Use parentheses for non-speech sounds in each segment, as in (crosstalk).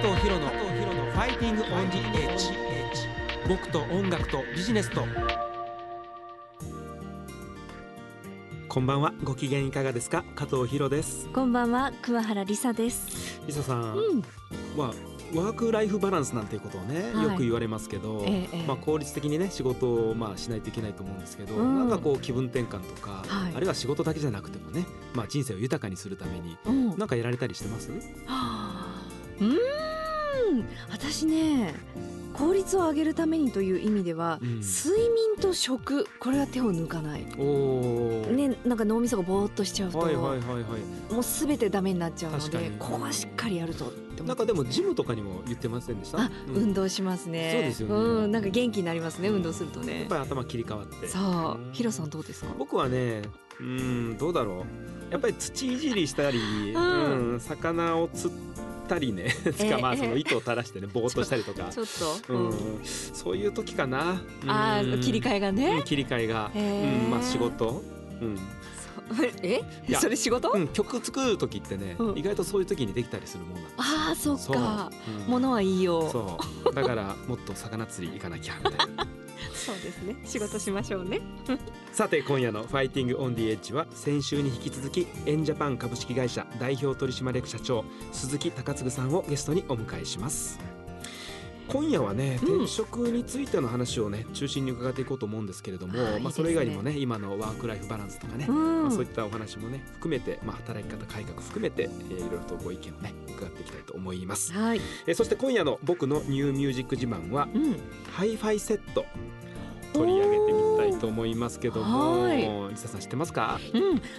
藤博のファイティングオンジエッジ僕と音楽とビジネスと。こんばんは。ご機嫌いかがですか？加藤博です。こんばんは。桑原理沙です。リサさん、うん。まあワークライフバランスなんていうことをね、はい。よく言われますけど、ええまあ、効率的にね仕事をまあしないといけないと思うんですけど、うんなんかこう気分転換とか、はい。あるいは仕事だけじゃなくてもね、まあ、人生を豊かにするためにうん。なんかやられたりしてます？はあ。うーん私ね効率を上げるためにという意味では、うん。睡眠と食これは手を抜かない。ねなんか脳みそがぼーっとしちゃうと、はいはいはいはい。もうすべてダメになっちゃうのでここはしっかりやるぞって思って。なんかでもジムとかにも言ってませんでした？あ、うん。運動しますね。そうですよね。うん、なんか元気になりますね運動するとやねっぱり頭切り替わって。さあうん。ヒロさんどうですか？僕はねうんどうだろう。やっぱり土いじりしたり、うん。うん魚を釣ったりね。(laughs) つかまあその糸を垂らしてね (laughs) ぼーっとしたりとか。ちょっと、うん。うん。そういう時かな、あー切り替えがえね、切り替えが、うん、まあ仕事、うん (laughs) え？それ仕事、うん、曲作る時ってね、うん。意外とそういう時にできたりするもんなんですああそっか。う。ん。ものはいいよ。そう。だからもっと魚釣り行かなきゃみたいな。(laughs) そうですね。仕事しましょうね。(laughs) さて今夜の「ファイティング・オン・ディ・エッジ」は先週に引き続きエンジャパン株式会社代表取締役社長鈴木貴嗣さんをゲストにお迎えします今夜はねうん。転職についての話をね中心に伺っていこうと思うんですけれども、まあ、はいいいですね。それ以外にもね今のワークライフバランスとかね、うん。まあ、そういったお話もね含めて、まあ、働き方改革含めて、えーいろいろとご意見をね伺っていきたいと思います、はい。えーそして今夜の僕のニューミュージック自慢はうん。ハイファイセット取りと思いますけども、はい。リサさん知ってますか？う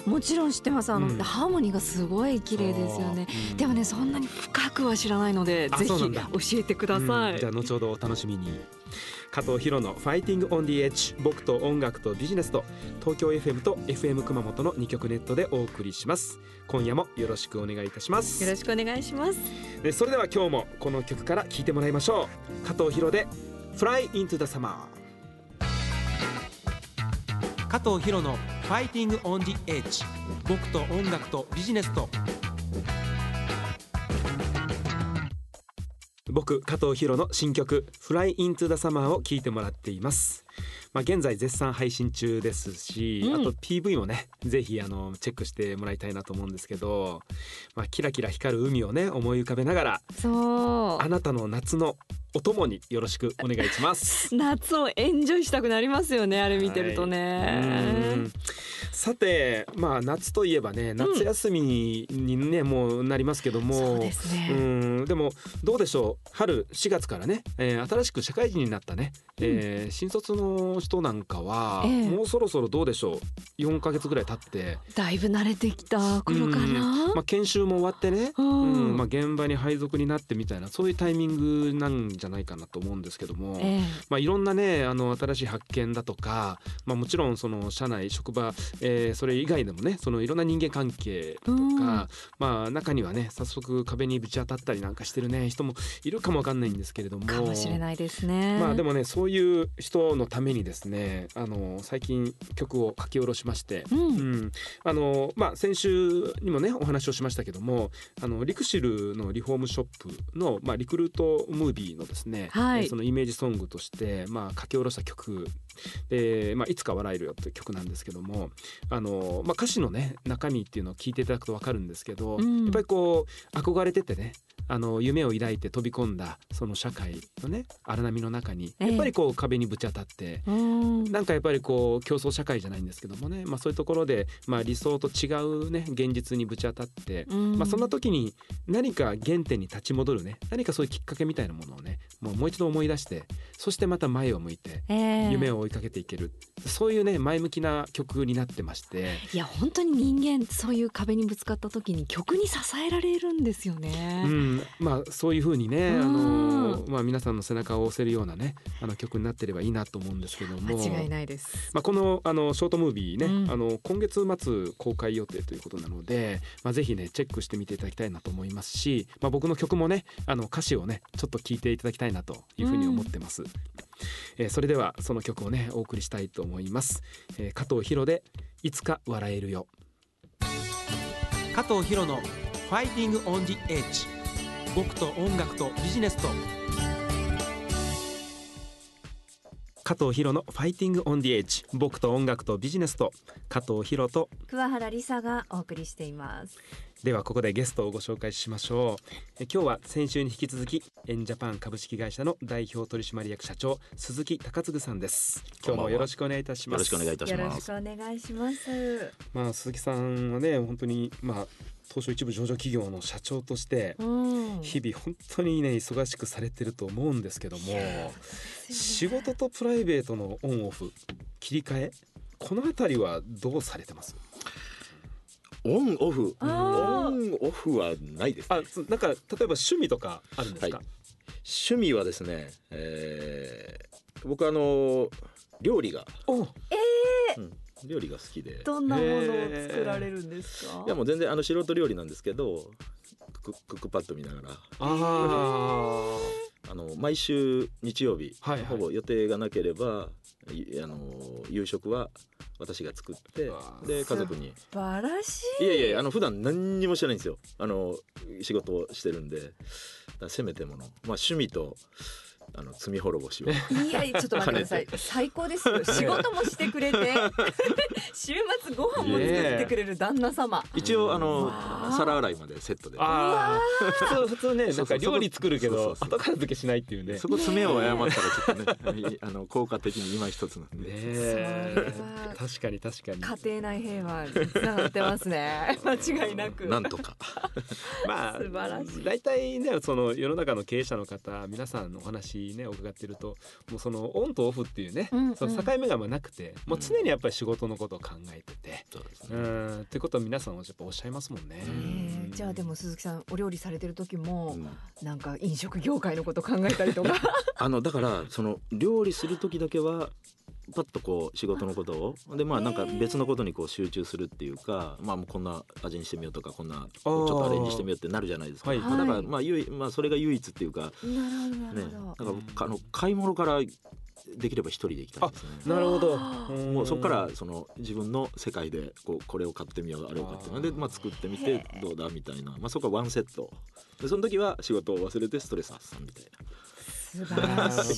んもちろん知ってます。あの、うん。ハーモニーがすごい綺麗ですよね。そう。でもねそんなに深くは知らないのでぜひ教えてください、うんじゃあ後ほどお楽しみに。加藤ヒロの Fighting on the Edge 僕と音楽とビジネスと東京 FM と FM 熊本の2曲ネットでお送りします。今夜もよろしくお願いいたします。よろしくお願いします。でそれでは今日もこの曲から聴いてもらいましょう。加藤博で Fly into the Summer 加藤博のファイティングオンディエッジ僕と音楽とビジネスと。僕加藤博の新曲 Fly into the Summer を聴いてもらっています。まあ現在絶賛配信中ですし、うん。あと PV もねぜひあのチェックしてもらいたいなと思うんですけど、まあ、キラキラ光る海をね思い浮かべながらそう。あなたの夏のお供によろしくお願いします。(laughs) 夏をエンジョイしたくなりますよねあれ見てるとうねん。さてまあ夏といえばね夏休みにね、もうなりますけどもそうですね。うん。でもどうでしょう。春4月からね、えー新しく社会人になったね、えー新卒の人なんかは、ええ。もうそろそろどうでしょう。4ヶ月ぐらい経って。だいぶ慣れてきた頃かうん。なまあ、研修も終わってね、うん。うん。まあ、現場に配属になってみたいなそういうタイミングなんじゃないかなと思うんですけども。ええ。まあ、いろんなねあの新しい発見だとか、まあ、もちろんその社内職場、えーそれ以外でもねそのいろんな人間関係だとか、うん。まあ、中にはね早速壁にぶち当たったりなんかしてるね人もいるかもわかんないんですけれども。かもしれないですね。まあでもねそういう人のためにですねあの最近曲を書き下ろしまして、うん。うん。あのまあ、先週にもねお話をしましたけどもあのリクシルのリフォームショップの、まあ、リクルートムービーのですね、はい。えーそのイメージソングとして、まあ、書き下ろした曲で、まあ、いつか笑えるよという曲なんですけどもあの、まあ、歌詞のね中身っていうのを聞いていただくと分かるんですけど、うん。やっぱりこう憧れててねあの夢を抱いて飛び込んだその社会のね荒波の中にええ。やっぱりこう壁にぶち当たって、うん。なんかやっぱりこう競争社会じゃないんですけどもね、まあ、そういうところで、まあ、理想と違うね現実にぶち当たって、うん。まあ、そんな時に何か原点に立ち戻るね何かそういうきっかけみたいなものをねもうもう一度思い出してそしてまた前を向いてええ。夢を追いかけていける、そういうね前向きな曲になってまして。いや本当に人間そういう壁にぶつかった時に曲に支えられるんですよね。うん、まあそういう風にね、あうんのまあ皆さんの背中を押せるようなね、あの曲になってればいいなと思うんですけども、間違いないです。まあこのあのショートムービーね、うんあの今月末公開予定ということなので、まあぜひねチェックしてみていただきたいなと思いますし、まあ僕の曲もね、あの歌詞をねちょっと聞いていただきたいなというふうに思ってます。えーそれではその曲をねお送りしたいと思います。えー加藤博でいつか笑えるよ。加藤博のファイティングオンジエッジ。僕と音楽とビジネスと加藤博のファイティングオンディエッジ僕と音楽とビジネスと加藤博と桑原理沙がお送りしていますではここでゲストをご紹介しましょう。え今日は先週に引き続きエンジャパン株式会社の代表取締役社長鈴木高嗣さんです。今日もよろしくお願いいたします。よろしくお願いいたしよろします。くお願いします。まあ鈴木さんはね本当にまあ東証一部上場企業の社長としてうん。日々本当にね忙しくされてると思うんですけども仕事とプライベートのオンオフ切り替えこのあたりはどうされてます？オンオフ、オンオフはないです、ね。あつなんか例えば趣味とかあるんですか、はい。趣味はですね、えー、僕あの料理が、おうん、料理が好きで。どんなものを作られるんですか？いやもう全然あの素人料理なんですけどククックパッド見ながら。ああの毎週日曜日、はいはい。ほぼ予定がなければいあの夕食は私が作ってで家族に。素晴らしい。いやいやあの普段何にもしてないんですよ。あの仕事をしてるんで。せめてもの。まあ趣味とあの罪滅ぼしを。いやちょっと待ってください。(laughs) 最高ですよ。仕事もしてくれて。週末ご飯も作ってくれる旦那様。一応あの皿洗いまでセットで。普通普通ねなんか料理作るけど後片付けしないっていうね。そこ爪を謝ったらちょっとね (laughs) あの効果的に今一つなんで、ね確かに確かに。家庭内平和につながってますね。(laughs) 間違いなく。なんとか。まあ素晴らしい。大体ねその世の中の経営者の方皆さんのお話ね伺ってるともうそのオンとオフっていうね、うんうん。その境目がまあなくてもう常にやっぱり仕事のことを考えてて、そうですうねんってことは皆さんやっぱおっしゃいますもんね。えーじゃあでも鈴木さんお料理されてる時もうん。なんか飲食業界のこと考えたりとか。(laughs) あのだからその料理する時だけはパッとこう仕事のことを。でまあなんか別のことにこう集中するっていうかまあもうこんな味にしてみようとかこんなちょっとアレンジしてみようってなるじゃないですか、はい。まあだからはいまあ唯まあそれが唯一っていうか。な買い物からできれば一人で行きたいですね。なるほど。もうそこからその自分の世界でこうこれを買ってみようあれを買ってみよう。で、まあ、作ってみてどうだみたいな、まあ、そこはワンセット。でその時は仕事を忘れてストレス発散みたいな素晴らしい。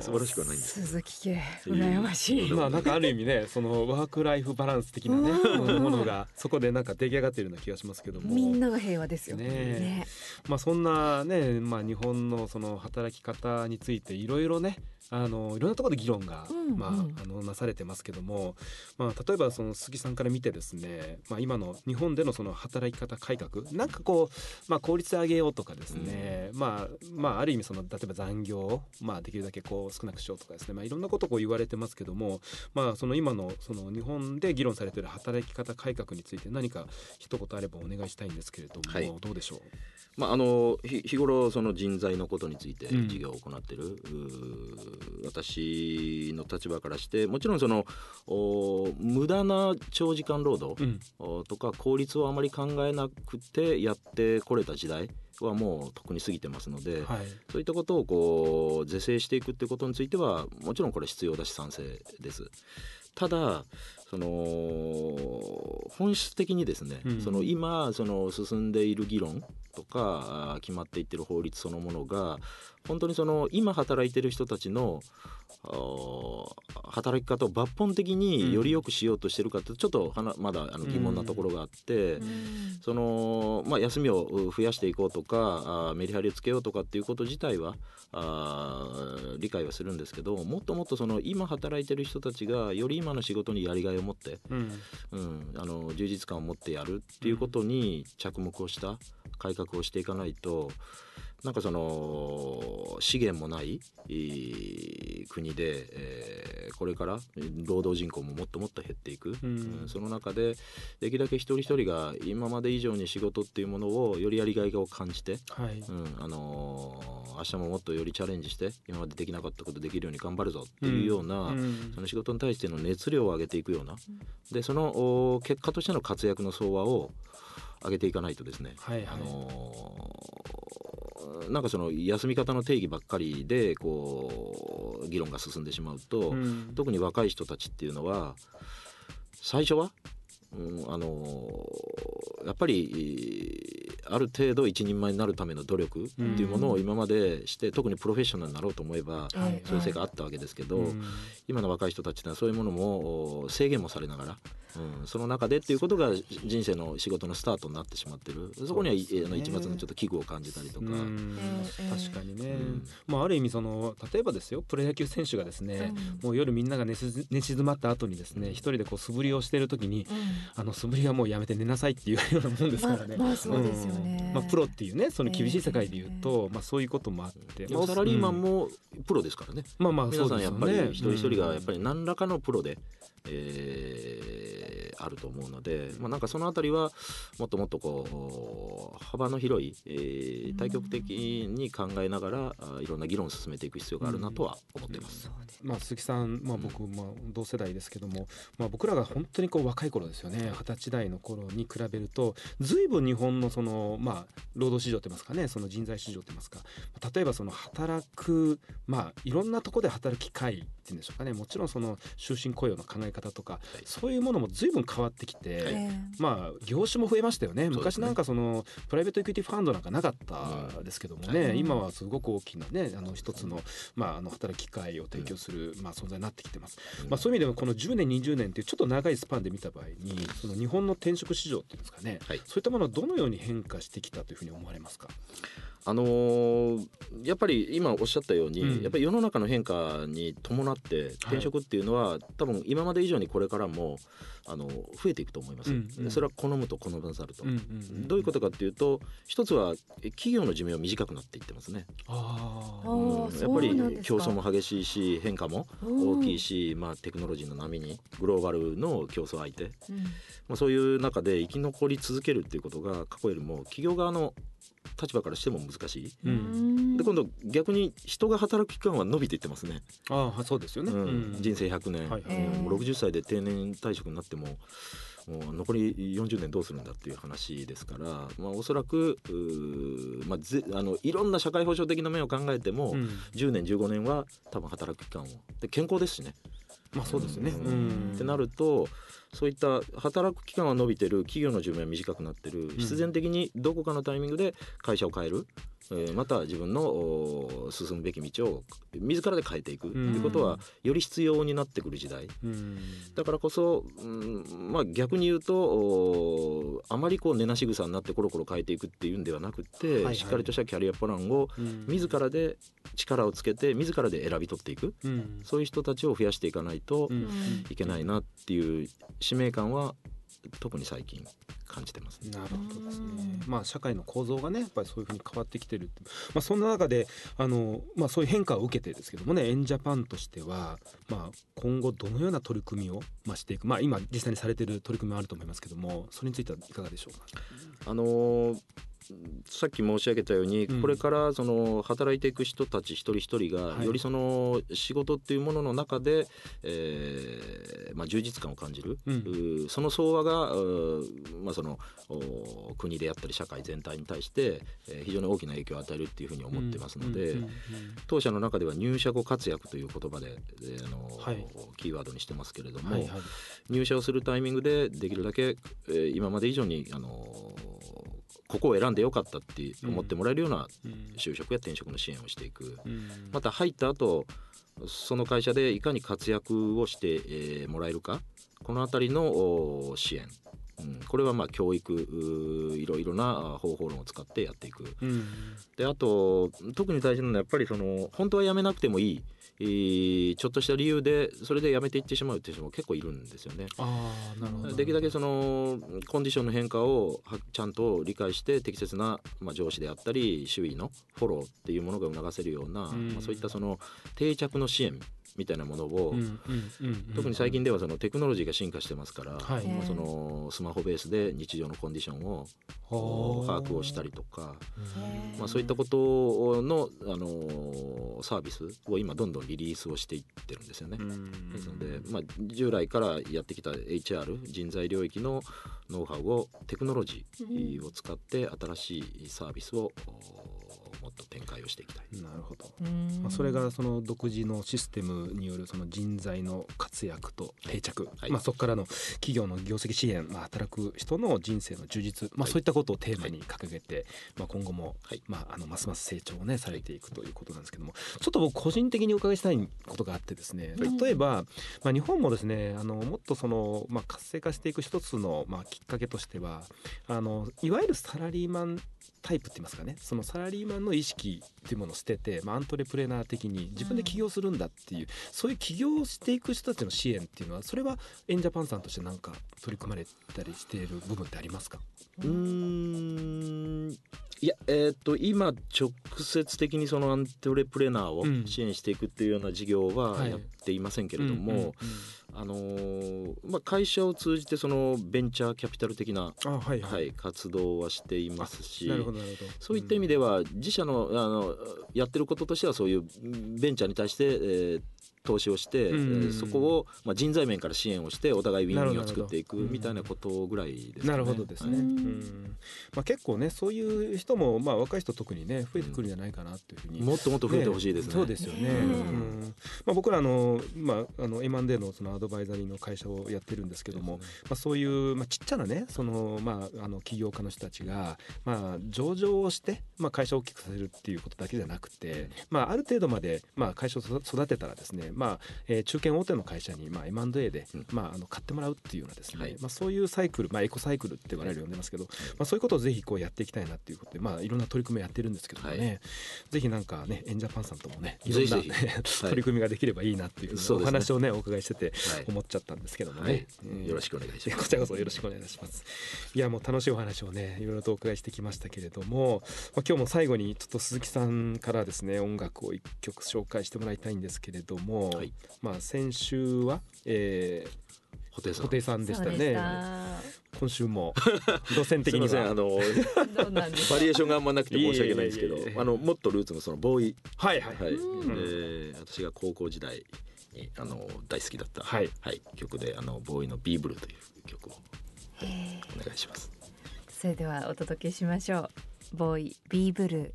素晴らしくはないんです。鈴木家羨ましい。まあなんかある意味ねそのワークライフバランス的なねうん。ものがそこでなんか出来上がっているような気がしますけども。みんなが平和ですよね。ね。まあそんなねまあ日本のその働き方についていろいろねあのいろんなところで議論が、うんまあうん。あのなされてますけども、まあ例えばその杉さんから見てですね、まあ今の日本でのその働き方改革なんかこうまあ効率上げようとかですね、まあまあある意味その例えば残業をまあできるだけこう少なくしようとかですね、まあいろんなことをこう言われてますけども、まあその今のその日本で議論されている働き方改革について何か一言あればお願いしたいんですけれども、はい。どうでしょう？まああの日日頃その人材のことについてうん。事業を行っている、うー私の立場からしてもちろんそのお無駄な長時間労働とか効率をあまり考えなくてやってこれた時代はもうとっくに過ぎてますので、はい。そういったことをこう是正していくってことについてはもちろんこれ必要だし賛成です。ただその本質的にですね、うんその今その進んでいる議論とか決まっていってる法律そのものが本当にその今働いてる人たちの働き方を抜本的により良くしようとしてるかってちょっとはなまだあの疑問なところがあって。そのまあ、休みをう増やしていこうとかメリハリをつけようとかっていうこと自体は理解はするんですけどもっともっとその今働いてる人たちがより今の仕事にやりがいを持って、うんうん、あの充実感を持ってやるっていうことに着目をした改革をしていかないとなんかその資源もないえー国で、えーこれから労働人口ももっともっと減っていく、うん。うんその中でできるだけ一人一人が今まで以上に仕事っていうものをよりやりがいを感じて、はい。うんあのー明日ももっとよりチャレンジして今までできなかったことできるように頑張るぞっていうような、うん。その仕事に対しての熱量を上げていくような、でそのお結果としての活躍の相和を上げていかないとですね、はいはい。あのーなんかその休み方の定義ばっかりでこう議論が進んでしまうと、うん。特に若い人たちっていうのは最初は、うんあのーやっぱりえーある程度一人前になるための努力っていうものを今までして特にプロフェッショナルになろうと思えばはい。そういう成果あったわけですけど、うん今の若い人たちはそういうものもお制限もされながら、うん、その中でっていうことが人生の仕事のスタートになってしまってる。そこには、ね。あの一抹のちょっと危惧を感じたりとか。うん。ええ確かにね、うん。まあ、ある意味その例えばですよプロ野球選手がですね、もう夜みんなが寝す寝静まった後にですね一人でこう素振りをしている時にあの素振りはもうやめて寝なさいっていうようなもんですからね。まあまあそうですよね。うん。まあ、プロっていうねその厳しい世界で言うと、まあ、そういうこともあって、まあサラリーマンうんもプロですからね。まあまあそ皆さんやっぱうですよね。り一人一人がやっぱり、り何らかのプロで、えーあると思うので、まあ、なんかそのあたりはもっともっとこう幅の広い、えー対極的に考えながらあいろんな議論を進めていく必要があるなとは思っています。そうですまあ、鈴木さん、まあ、僕、まあ、同世代ですけども、まあ、僕らが本当にこう若い頃ですよね。二十歳代の頃に比べると随分日本のその、まあ、労働市場といいますかね。その人材市場といいますか。例えばその働く、まあ、いろんなところで働く機会っていうんでしょうかね。もちろんその終身雇用の考え方とか、そういうものも随分変わってきて。えまあ業種も増えましたよね。昔なんかそのプライベートエクイティファンドなんかなかったですけどもね、うん今はすごく大きなねあの一つの,、まあ、あの働き機会を提供する、まあ、存在になってきてます、まあ、そういう意味ではこの10年20年っていうちょっと長いスパンで見た場合にその日本の転職市場っていうんですかね、はい。そういったものはどのように変化してきたというふうに思われますか？あのーやっぱり今おっしゃったように、うん。やっぱり世の中の変化に伴って転職っていうのは、多分今まで以上にこれからもあの増えていくと思います、うんうん。それは好むと好まざると、うんうんうん。どういうことかっていうと一つはえ企業の寿命は短くなっていってますね、あうん。やっぱり競争も激しいし変化も大きいし、まあ、テクノロジーの波にグローバルの競争相手、うん。まあ、そういう中で生き残り続けるっていうことが過去よりも企業側の立場からしても難しい。うん。で今度逆に人が働く期間は伸びていってますね、あーそうですよね、人生100年、はいもう60歳で定年退職になってももう残り40年どうするんだっていう話ですから、まあ、おそらくまあ、ぜあのいろんな社会保障的な面を考えても、うん。10年15年は多分働く期間を。で健康ですしね。まあそうですよね、うん。うん。ってなるとそういった働く期間は伸びてる企業の寿命は短くなってる必然的にどこかのタイミングで会社を変える、えーまた自分のお進むべき道を自らで変えていくということはより必要になってくる時代。うん。だからこそ、うんまあ、逆に言うとおあまりこう根なし草になってコロコロ変えていくっていうんではなくって、はいはい。しっかりとしたキャリアプランをうん。自らで力をつけて自らで選び取っていく。うん。そういう人たちを増やしていかないと、うん。いけないなっていう使命感は特に最近感じてますね。なるほどですねうん。まあ社会の構造がねやっぱりそういうふうに変わってきてるってまあそんな中であのまあそういう変化を受けてですけどもねエンジャパンとしてはまあ今後どのような取り組みをまあしていくまあ今実際にされてる取り組みもあると思いますけどもそれについてはいかがでしょうか？あのーさっき申し上げたように、うん。これからその働いていく人たち一人一人がはい。よりその仕事っていうものの中で、えーまあ、充実感を感じる、その相和が、まあ、そのお国であったり社会全体に対して、えー非常に大きな影響を与えるっていうふうに思ってますので、当社の中では入社後活躍という言葉で、えーあのはい。キーワードにしてますけれども、はいはい。入社をするタイミングでできるだけ、えー今まで以上に、あのここを選んでよかったって思ってもらえるようなうん。就職や転職の支援をしていく、うん。また入った後その会社でいかに活躍をして、えーもらえるか。このあたりのお支援、うん、これはまあ教育いろいろなあ方法論を使ってやっていく。うんであと特に大事なのはやっぱりその本当は辞めなくてもいい、えーちょっとした理由でそれで辞めていってしまうっていう人も結構いるんですよね。ああなるほど。できるだけそのコンディションの変化をはちゃんと理解して適切な、まあ、上司であったり周囲のフォローっていうものが促せるような、んまあ、そういったその定着の支援みたいなものを、特に最近ではそのテクノロジーが進化してますから、はい。まあそのスマホベースで日常のコンディションを把握をしたりとか、まあ、そういったことの、あのーサービスを今どんどんリリースをしていってるんですよね。うん。ですので、まあ、従来からやってきた HR 人材領域のノウハウをテクノロジーを使って新しいサービスをおもっと展開をしていきたい。なるほど。うん。まあ、それがその独自のシステムによるその人材の活躍と定着、はい。まあ、そこからの企業の業績支援、まあ、働く人の人生の充実、まあ、はいそういったことをテーマに掲げて、まあ、今後も、はい。まあ、あのますます成長をねされていくということなんですけどもちょっと僕個人的にお伺いしたいことがあってですねはい。例えば、まあ、日本もですねあのもっとその、まあ、活性化していく一つの、まあ、きっかけとしてはあのいわゆるサラリーマンタイプって言いますかね。そのサラリーマンの意識っていうものを捨てて、まあ、アントレプレナー的に自分で起業するんだっていう、そういう起業していく人たちの支援っていうのはそれはエンジャパンさんとして何か取り組まれたりしている部分ってありますか？うーん。いやえーっと今直接的にそのアントレプレナーをうん。支援していくっていうような事業ははい。やっていませんけれども、うんうんうんあのーまあ、会社を通じてそのベンチャーキャピタル的な、あはいはい、はい、活動はしていますしなるほどなるほど。そういった意味では自社のあのやってることとしてはそういうベンチャーに対して、えー投資をして、うん。えーそこを、まあ、人材面から支援をしてお互いウィンウィンを作っていくなるほどみたいなことぐらいですかね。なるほどですね、はい。うん。まあ、結構ねそういう人も、まあ、若い人特にね増えてくるんじゃないかなっていうふうに、もっともっと増えてほしいですね。そうですよね。ねうん。まあ、僕らあの、まあ、あの M&A のそのアドバイザリーの会社をやってるんですけども、まあ、そういう、まあ、ちっちゃなねその、まあ、あの起業家の人たちが、まあ、上場をして、まあ、会社を大きくさせるっていうことだけじゃなくて、まあ、ある程度まで、まあ、会社を育育てたらですね、まあえー中堅大手の会社に、まあ、M&A で、うん。まあ、あの買ってもらうっていうようなですね、はい。まあ、そういうサイクル、まあ、エコサイクルって我々呼んでますけど、まあ、そういうことをぜひこうやっていきたいなっていうことで、まあ、いろんな取り組みをやってるんですけどもね、はい。ぜひなんかねエンジャパンさんともねいろんなぜひぜひ取り組みができればいいなっていうふうお話をねお伺いしててはい。思っちゃったんですけどもね、よろしくお願いします。こちらこそよろしくお願いします。いやもう楽しいお話をねいろいろとお伺いしてきましたけれども、まあ、今日も最後にちょっと鈴木さんからですね音楽を一曲紹介してもらいたいんですけれども、はい。まあ先週は、え布袋ー、さん。布袋さんでしたね。今週も (laughs) 路線的にすいませんあはのバリエーションがあんまなくて申し訳ないんですけどいえいえいえ。あのもっとルーツのそのボーイ。はいはい、はい、うん。で私が高校時代にあの大好きだった、はい。曲であのボーイのビーブルーという曲をお願いします。それではお届けしましょう。ボーイビーブル。ー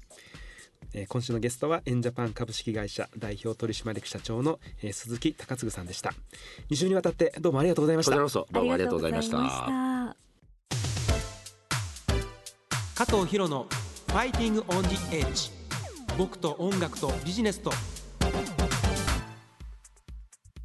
えー今週のゲストはエンジャパン株式会社代表取締役社長の、えー鈴木隆嗣さんでした。2週にわたってどうもありがとうございました。こちらこそどうもありがとうございました。た加藤ヒロの「Fighting on the Edge」僕と音楽とビジネスと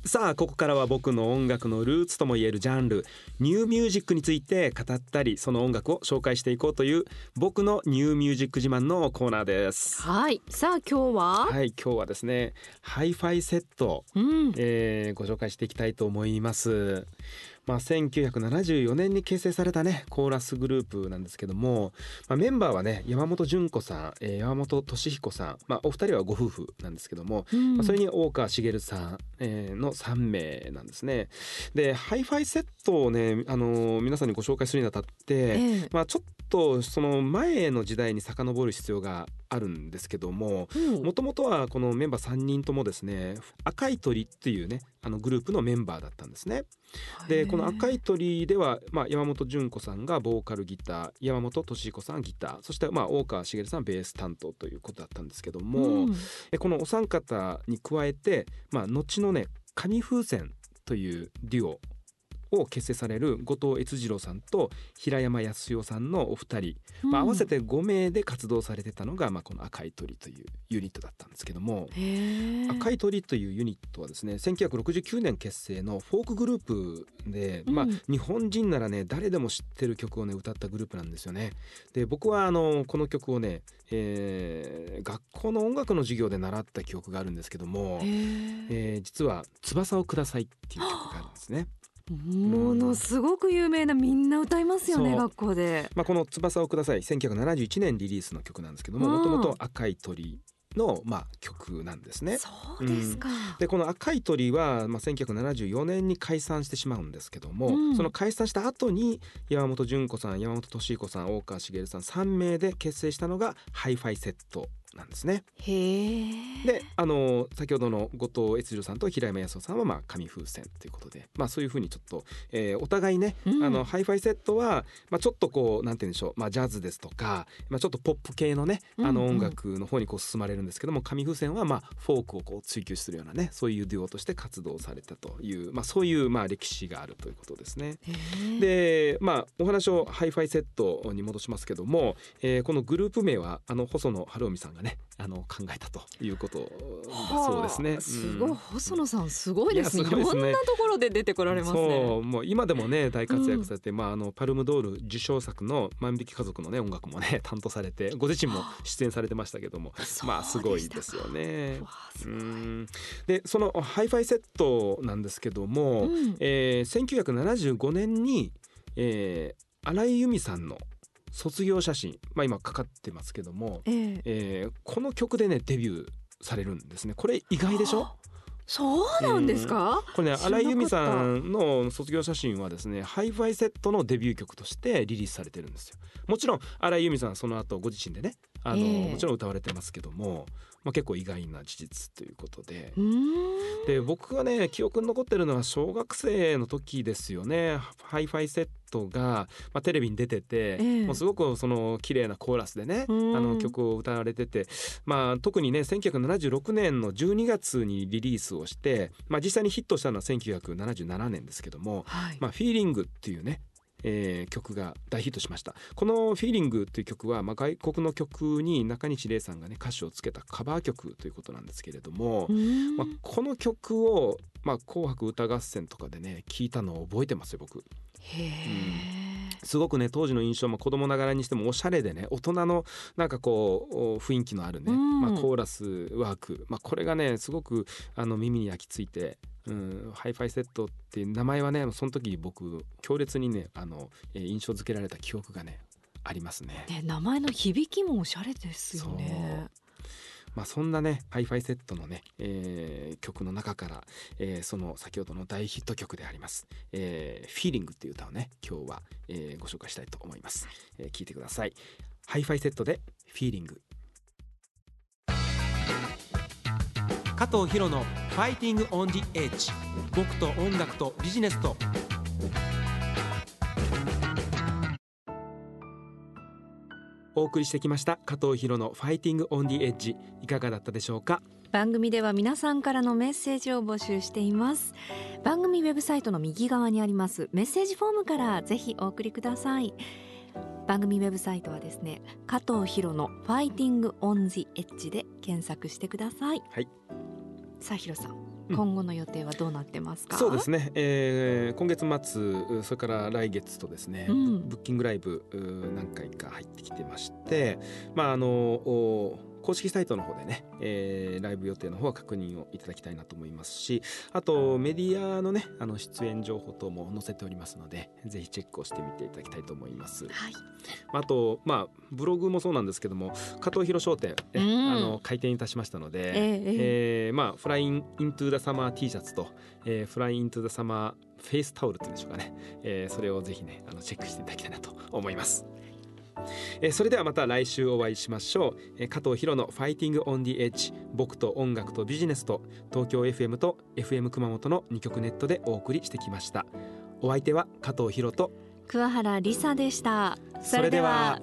さあここからは僕の音楽のルーツともいえるジャンルニューミュージックについて語ったりその音楽を紹介していこうという僕のニューミュージック自慢のコーナーです。はい。さあ今日は、はい今日はですねハイファイセット、うん。えーご紹介していきたいと思いますまあ、1974年に結成されたねコーラスグループなんですけども、まあ、メンバーはね山本潤子さん、えー山本俊彦さん、まあ、お二人はご夫婦なんですけども、うん。まあ、それに大川茂さん、えーの3名なんですね。でハイファイセットをね、あのー皆さんにご紹介するにあたって、ええ。まあ、ちょっとその前の時代に遡る必要があるんですけどもうん。もともとはこのメンバー3人ともですね赤い鳥っていうねあのグループのメンバーだったんですね。でこの赤い鳥では、まあ、山本純子さんがボーカルギター山本俊彦さんギターそして、まあ、大川茂さんベース担当ということだったんですけども、うんでこのお三方に加えて、まあ、後のね紙風船というデュオを結成される後藤悦次郎さんと平山康代さんのお二人、まあ、合わせて5名で活動されてたのが、まあ、この赤い鳥というユニットだったんですけども。赤い鳥というユニットはですね1969年結成のフォークグループで、まあうん日本人ならね誰でも知ってる曲をね歌ったグループなんですよね。で僕はあのこの曲をね、えー学校の音楽の授業で習った記憶があるんですけどもえー実は「翼をください」っていう曲があるんですね。(laughs) ものすごく有名なみんな歌いますよね学校で。まあ、この「翼をください」1971年リリースの曲なんですけどもうん。もともと赤い鳥の、まあ、曲なんですね。そうですか、でこの赤い鳥は、まあ、1974年に解散してしまうんですけども、うん。その解散した後に山本潤子さん山本俊彦さん大川茂さん3名で結成したのがハイファイセットなんですね。へえであの先ほどの後藤悦治郎さんと平山泰代さんはまあ紙風船ということで、まあ、そういうふうにちょっと、えーお互いね、うんあのハイファイセットは、まあ、ちょっとこうなんて言うんでしょう、まあ、ジャズですとか、まあ、ちょっとポップ系のねあのうんうん音楽の方にこう進まれるんですけども紙風船はまあフォークをこう追求するようなねそういうデュオとして活動されたという、まあ、そういうまあ歴史があるということですね。でまあお話をハイファイセットに戻しますけども、えーこのグループ名はあの細野晴臣さんがねあの考えたということ。だそうですね。はあすごい。うん。細野さんすごいですね。いいやすごいですね。ろんなところで出てこられますそね。うもう今でもね大活躍されて、まああのパルムドール受賞作の万引き家族のね音楽もね (laughs) 担当されてご自身も出演されてましたけどもまあすごいですよね。でそのハイファイセットなんですけども、うん。えー1975年に、えー荒井由実さんの卒業写真、まあ、今かかってますけども、ええ。えーこの曲でねデビューされるんですね。これ意外でしょ？そうなんですか？これね荒井由実さんの卒業写真はですねハイファイセットのデビュー曲としてリリースされてるんですよ。もちろん荒井由実さんはその後ご自身でねあの、ええ。もちろん歌われてますけども、まあ、結構意外な事実ということで。うーん。で僕がね記憶に残ってるのは小学生の時ですよね。ハイファイセットが、まあ、テレビに出てて、ええもうすごくその綺麗なコーラスでねあうんの曲を歌われてて、まあ、特にね1976年の12月にリリースをして、まあ、実際にヒットしたのは1977年ですけどもはい。「まあ、フィーリングっていうねえー曲が大ヒットしました。この「フィーリングっていう曲は、まあ、外国の曲に中西礼さんがね歌詞をつけたカバー曲ということなんですけれども、まあ、この曲を「まあ、紅白歌合戦」とかでね聞いたのを覚えてますよ僕。すごくね当時の印象も子供ながらにしてもおしゃれでね大人のなんかこうお雰囲気のあるね、うん。まあ、コーラスワーク、まあ、これがねすごくあの耳に焼き付いて、うん、ハイファイセットっていう名前はねその時僕強烈にねあの、えー印象付けられた記憶がねありますね。ね名前の響きもおしゃれですよね。まあ、そんなねハイファイセットのね、えー曲の中から、えーその先ほどの大ヒット曲であります「えー、フィーリングっていう歌をね今日は、えーご紹介したいと思います、えー聞いてください。ハイファイセットで「フィーリング加藤ヒロの「Fighting on the Edge」僕と音楽とビジネスと。お送りしてきました加藤ヒロの「Fighting on the Edge」いかがだったでしょうか？番組では皆さんからのメッセージを募集しています。番組ウェブサイトの右側にありますメッセージフォームからぜひお送りください。番組ウェブサイトはですね加藤博のファイティングオンジエッジで検索してください。はい。さあヒロさん、うん。今後の予定はどうなってますか？そうですね、えー今月末それから来月とですね、うん。ブッキングライブ何回か入ってきてましてまああのお公式サイトの方でね、えーライブ予定の方は確認をいただきたいなと思いますしあとメディアのねあの出演情報等も載せておりますのでぜひチェックをしてみていただきたいと思います。はい。あとまあブログもそうなんですけども加藤ヒロ商店、ねうん。あの開店いたしましたので、ええええ。えーまあフラインイントゥザサマー T シャツと、えー Flying into the Summer フェイスタオルっていうんでしょうかね、えーそれをぜひねあのチェックしていただきたいなと思います。えーそれではまた来週お会いしましょう、えー加藤ヒロの Fighting on the Edge 僕と音楽とビジネスと東京 FM と FM 熊本の2曲ネットでお送りしてきました。お相手は加藤博と桑原理沙でした。それでは